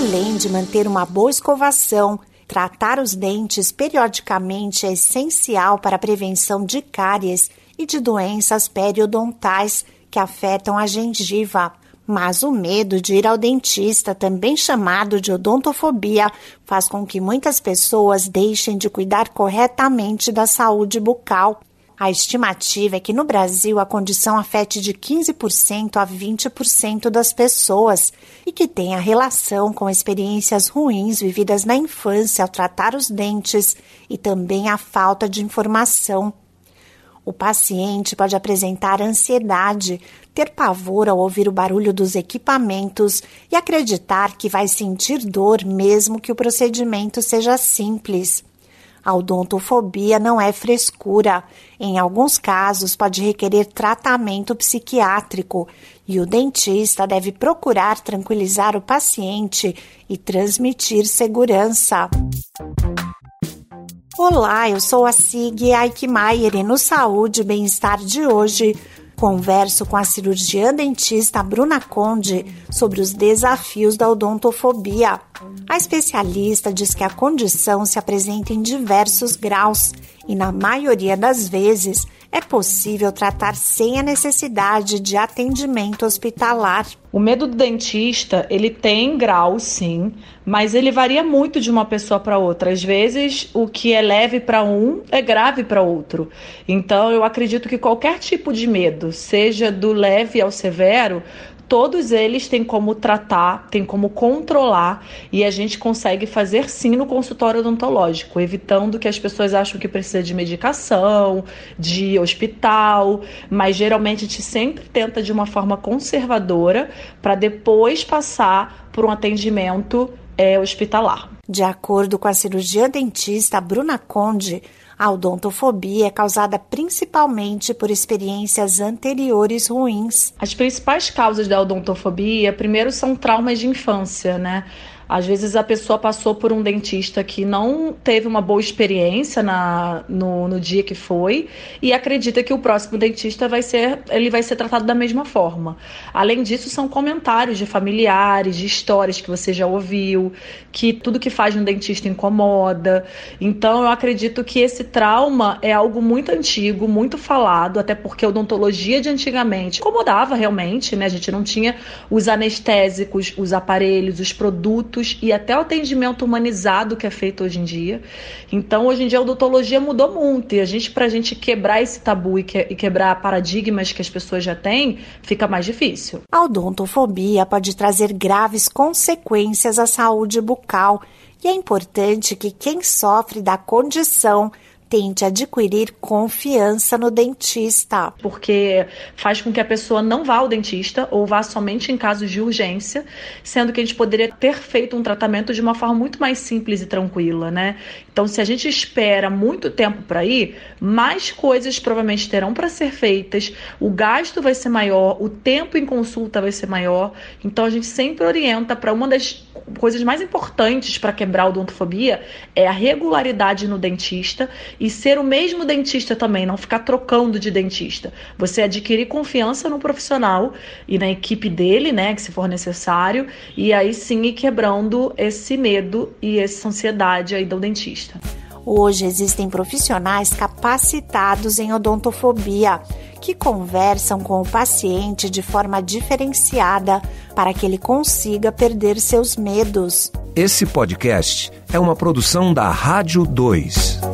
Além de manter uma boa escovação, tratar os dentes periodicamente é essencial para a prevenção de cáries e de doenças periodontais que afetam a gengiva. Mas o medo de ir ao dentista, também chamado de odontofobia, faz com que muitas pessoas deixem de cuidar corretamente da saúde bucal. A estimativa é que no Brasil a condição afete de 15% a 20% das pessoas e que tenha relação com experiências ruins vividas na infância ao tratar os dentes e também a falta de informação. O paciente pode apresentar ansiedade, ter pavor ao ouvir o barulho dos equipamentos e acreditar que vai sentir dor mesmo que o procedimento seja simples. A odontofobia não é frescura. Em alguns casos, pode requerer tratamento psiquiátrico e o dentista deve procurar tranquilizar o paciente e transmitir segurança. Olá, eu sou a Sig Aikmaier e no Saúde e Bem-Estar de hoje converso com a cirurgiã dentista Bruna Conde sobre os desafios da odontofobia. A especialista diz que a condição se apresenta em diversos graus e, na maioria das vezes, é possível tratar sem a necessidade de atendimento hospitalar. O medo do dentista, ele tem grau, sim, mas ele varia muito de uma pessoa para outra. Às vezes, o que é leve para um é grave para outro. Então, eu acredito que qualquer tipo de medo, seja do leve ao severo, todos eles têm como tratar, têm como controlar e a gente consegue fazer sim no consultório odontológico, evitando que as pessoas acham que precisa de medicação, de hospital, mas geralmente a gente sempre tenta de uma forma conservadora para depois passar por um atendimento é, hospitalar. De acordo com a cirurgia dentista Bruna Conde, a odontofobia é causada principalmente por experiências anteriores ruins. As principais causas da odontofobia, primeiro, são traumas de infância, né? Às vezes a pessoa passou por um dentista que não teve uma boa experiência na, no, no dia que foi e acredita que o próximo dentista vai ser, ele vai ser tratado da mesma forma. Além disso, são comentários de familiares, de histórias que você já ouviu, que tudo que faz no dentista incomoda. Então eu acredito que esse trauma é algo muito antigo, muito falado, até porque a odontologia de antigamente incomodava realmente, né? A gente não tinha os anestésicos, os aparelhos, os produtos e até o atendimento humanizado que é feito hoje em dia. Então, hoje em dia, a odontologia mudou muito e a gente, para a gente quebrar esse tabu e, que, e quebrar paradigmas que as pessoas já têm, fica mais difícil. A odontofobia pode trazer graves consequências à saúde bucal e é importante que quem sofre da condição tente adquirir confiança no dentista. Porque faz com que a pessoa não vá ao dentista ou vá somente em casos de urgência, sendo que a gente poderia ter feito um tratamento de uma forma muito mais simples e tranquila, né? Então, se a gente espera muito tempo para ir, mais coisas provavelmente terão para ser feitas, o gasto vai ser maior, o tempo em consulta vai ser maior. Então, a gente sempre orienta para uma das coisas mais importantes para quebrar a odontofobia é a regularidade no dentista e ser o mesmo dentista também, não ficar trocando de dentista. Você adquirir confiança no profissional e na equipe dele, né, que se for necessário, e aí sim ir quebrando esse medo e essa ansiedade aí do dentista. Hoje existem profissionais capacitados em odontofobia que conversam com o paciente de forma diferenciada para que ele consiga perder seus medos. Esse podcast é uma produção da Rádio 2.